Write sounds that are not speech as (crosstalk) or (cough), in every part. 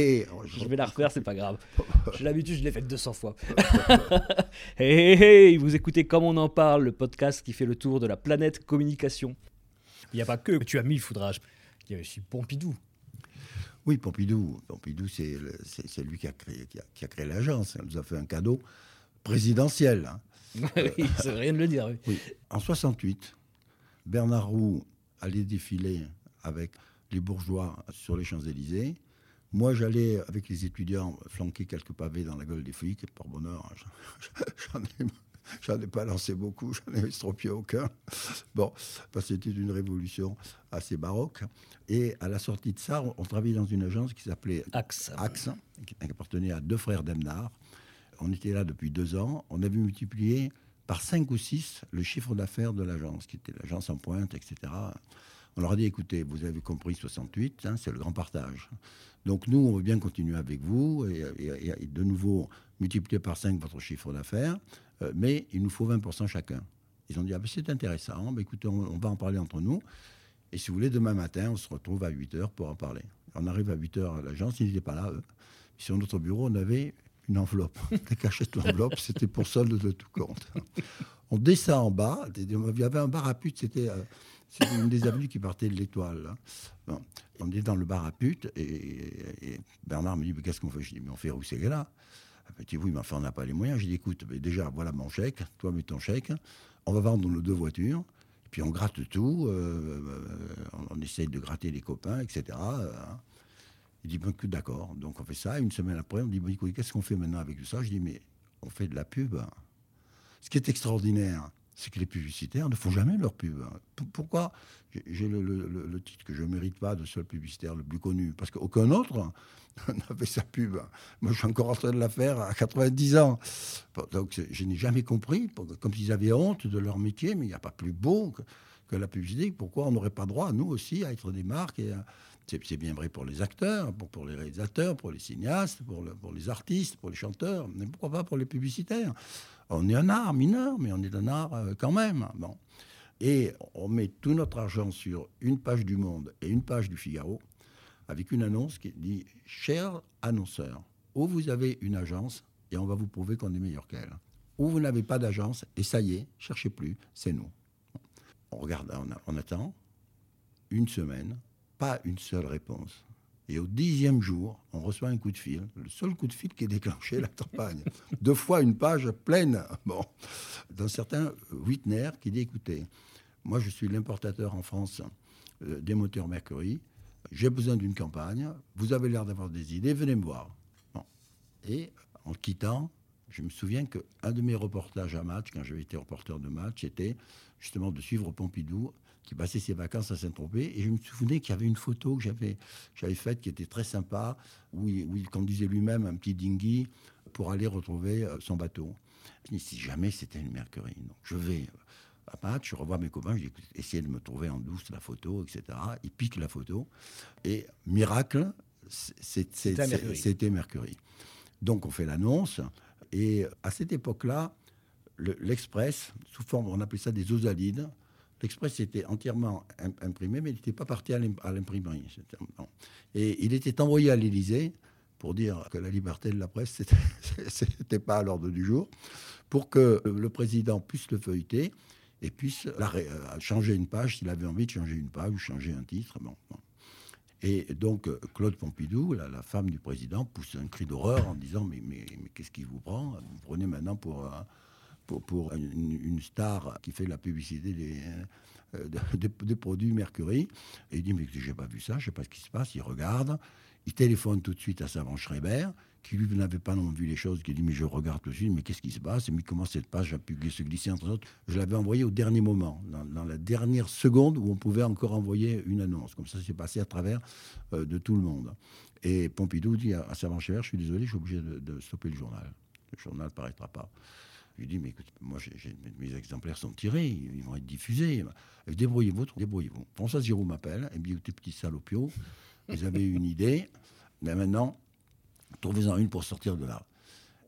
(laughs) Et je vais la refaire, c'est pas grave. (laughs) J'ai l'habitude, je l'ai faite 200 fois. hey, hey, hey, vous écoutez Comme on en parle, le podcast qui fait le tour de la planète communication. Il n'y a pas que tu as mis le foudrage. Il y a aussi Pompidou. Oui, Pompidou. Pompidou, c'est lui qui a créé, qui a, créé l'agence. Elle nous a fait un cadeau présidentiel. Hein. (laughs) oui, c'est rien de le dire. Oui. En 68, Bernard Roux allait défiler avec les bourgeois sur les Champs-Élysées. Moi, j'allais avec les étudiants flanquer quelques pavés dans la gueule des flics. Par bonheur, (laughs) j'en ai, ai, pas lancé beaucoup, j'en ai estropié aucun. Bon, parce que c'était une révolution assez baroque. Et à la sortie de ça, on, travaillait dans une agence qui s'appelait Axe. Axe, qui appartenait à deux frères Demnard. On était là depuis deux ans. On avait multiplié par cinq ou six le chiffre d'affaires de l'agence, qui était l'agence en pointe, etc. On leur a dit, écoutez, vous avez compris 68, hein, c'est le grand partage. Donc nous, on veut bien continuer avec vous et, de nouveau multiplier par 5 votre chiffre d'affaires, euh, mais il nous faut 20% chacun. Ils ont dit, ah ben, c'est intéressant, ben, écoutez, on, va en parler entre nous. Et si vous voulez, demain matin, on se retrouve à 8 heures pour en parler. On arrive à 8 heures à l'agence, ils n'étaient pas là, eux. Sur notre bureau, on avait une enveloppe. (laughs) On caché l'enveloppe, c'était pour solde de tout compte. On descend en bas, il y avait un bar à pute, c'était euh, c'est une des avenues qui partait de l'étoile. On est dans le bar à pute et, Bernard me dit mais qu'est-ce qu'on fait? Je dis mais on fait rousser là. Il dit oui mais enfin on n'a pas les moyens. J'ai dit écoute déjà voilà mon chèque, toi mets ton chèque, on va vendre nos deux voitures. Puis on gratte tout, euh, euh, on, essaye de gratter les copains, etc. Il dit ben, d'accord, donc on fait ça. Une semaine après, on dit bon, qu'est-ce qu'on fait maintenant avec tout ça? Je dis mais on fait de la pub. Ce qui est extraordinaire, c'est que les publicitaires ne font jamais leur pub. Pourquoi? J'ai le, titre que je ne mérite pas de seul publicitaire le plus connu, parce qu'aucun autre (laughs) n'a fait sa pub. Moi, je suis encore en train de la faire à 90 ans. Donc, je n'ai jamais compris, comme s'ils avaient honte de leur métier, mais il n'y a pas plus beau que, la publicité. Pourquoi on n'aurait pas droit, nous aussi, à être des marques c'est bien vrai pour les acteurs, pour, les réalisateurs, pour les cinéastes, pour, les artistes, pour les chanteurs, mais pourquoi pas pour les publicitaires on est un art mineur, mais on est un art euh, quand même. Bon. Et on met tout notre argent sur une page du Monde et une page du Figaro, avec une annonce qui dit Cher annonceur, ou vous avez une agence et on va vous prouver qu'on est meilleur qu'elle, ou vous n'avez pas d'agence et ça y est, cherchez plus, c'est nous. On regarde, on attend une semaine, pas une seule réponse. Et au dixième jour, on reçoit un coup de fil, le seul coup de fil qui a déclenché la campagne. (laughs) Deux fois une page pleine, bon, d'un certain Whitner qui dit écoutez, moi je suis l'importateur en France euh, des moteurs Mercury, j'ai besoin d'une campagne, vous avez l'air d'avoir des idées, venez me voir. Et en quittant, je me souviens qu'un de mes reportages à match, quand j'avais été reporter de match, était justement de suivre Pompidou qui passait ses vacances à Saint-Tropez. Et je me souvenais qu'il y avait une photo que j'avais, j'avais faite qui était très sympa, où il, conduisait lui-même un petit dinghy pour aller retrouver euh, son bateau. Je me si jamais c'était une Mercury. Donc je vais à match, je revois mes copains, je dis, essayez de me trouver en douce la photo, etc. Il pique la photo. Et miracle, c'était Mercury. Donc on fait l'annonce. Et à cette époque-là, l'Express, sous forme, on appelait ça des osalides, L'Express était entièrement imprimé, mais il n'était pas parti à l'imprimerie. Et il était envoyé à l'Élysée pour dire que la liberté de la presse, n'était (laughs) pas à l'ordre du jour, pour que le président puisse le feuilleter et puisse euh, changer une page s'il avait envie de changer une page ou changer un titre. Et donc, Claude Pompidou, la, femme du président, pousse un cri d'horreur en disant Mais, qu'est-ce qui vous prend? Vous prenez maintenant pour. Euh, pour, une, star qui fait la publicité des, euh, produits Mercury. Et il dit, mais j'ai pas vu ça, je sais pas ce qui se passe. Il regarde, il téléphone tout de suite à Savant Schreiber, qui lui n'avait pas non vu les choses, qui dit, mais je regarde tout de suite, mais qu'est-ce qui se passe? Et mais comment cette page a pu se glisser entre autres? Je l'avais envoyé au dernier moment, dans, la dernière seconde où on pouvait encore envoyer une annonce. Comme ça, c'est passé à travers euh, de tout le monde. Et Pompidou dit à, Savant Schreiber, je suis désolé, je suis obligé de stopper le journal. Le journal ne paraîtra pas. Je lui dis, mais écoute, moi, mes exemplaires sont tirés, ils vont être diffusés. Débrouillez-vous, débrouillez-vous. François Giroud m'appelle, et me dit, petit salopio, vous avez une idée, mais maintenant, trouvez-en une pour sortir de là.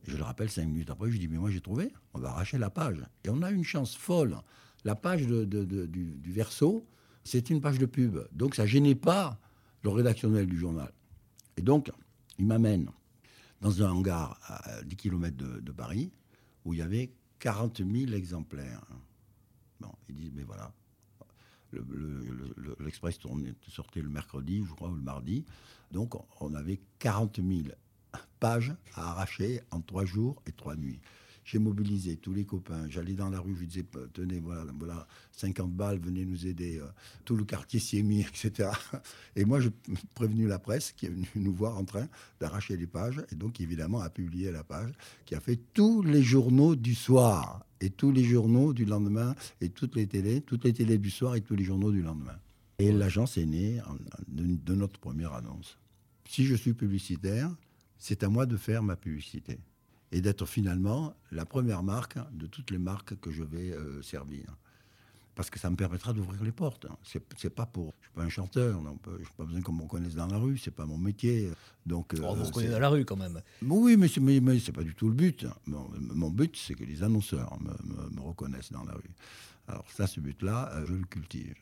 je le rappelle cinq minutes après, je lui dis, mais moi j'ai trouvé, on va arracher la page. Et on a une chance folle. La page du, verso, c'est une page de pub. Donc ça gênait pas le rédactionnel du journal. Et donc, Il m'amène dans un hangar à 10 km de Paris où il y avait 40 000 exemplaires. Bon, ils disent, mais voilà, le- le- le- l'Express sortait le mercredi, je crois, ou le mardi. Donc, on avait 40 000 pages à arracher en trois jours et trois nuits. J'ai mobilisé tous les copains. J'allais dans la rue, je disais, tenez, voilà, voilà 50 balles, venez nous aider. Euh, Tout le quartier s'y est mis, (laughs) etc. Et moi, j'ai prévenu la presse qui est venue (laughs) nous voir en train d'arracher les pages. Et donc, évidemment, a publié la page qui a fait tous les journaux du soir et tous les journaux du lendemain et toutes les télés, toutes les télés du soir et tous les journaux du lendemain. Et l'agence est née de notre première annonce. Si je suis publicitaire, c'est à moi de faire ma publicité et d'être finalement la première marque de toutes les marques que je vais euh, servir. Parce que ça me permettra d'ouvrir les portes. C'est, c'est pas pour. Je suis pas un chanteur, non, je n'ai pas besoin qu'on me reconnaisse dans la rue, c'est pas mon métier. Donc, On vous euh, reconnaît c'est- dans la rue quand même. oui, mais ce n'est mais, c'est pas du tout le but. Mon, mon but, c'est que les annonceurs me, me- me reconnaissent dans la rue. Alors ça, ce but-là, euh, je le cultive.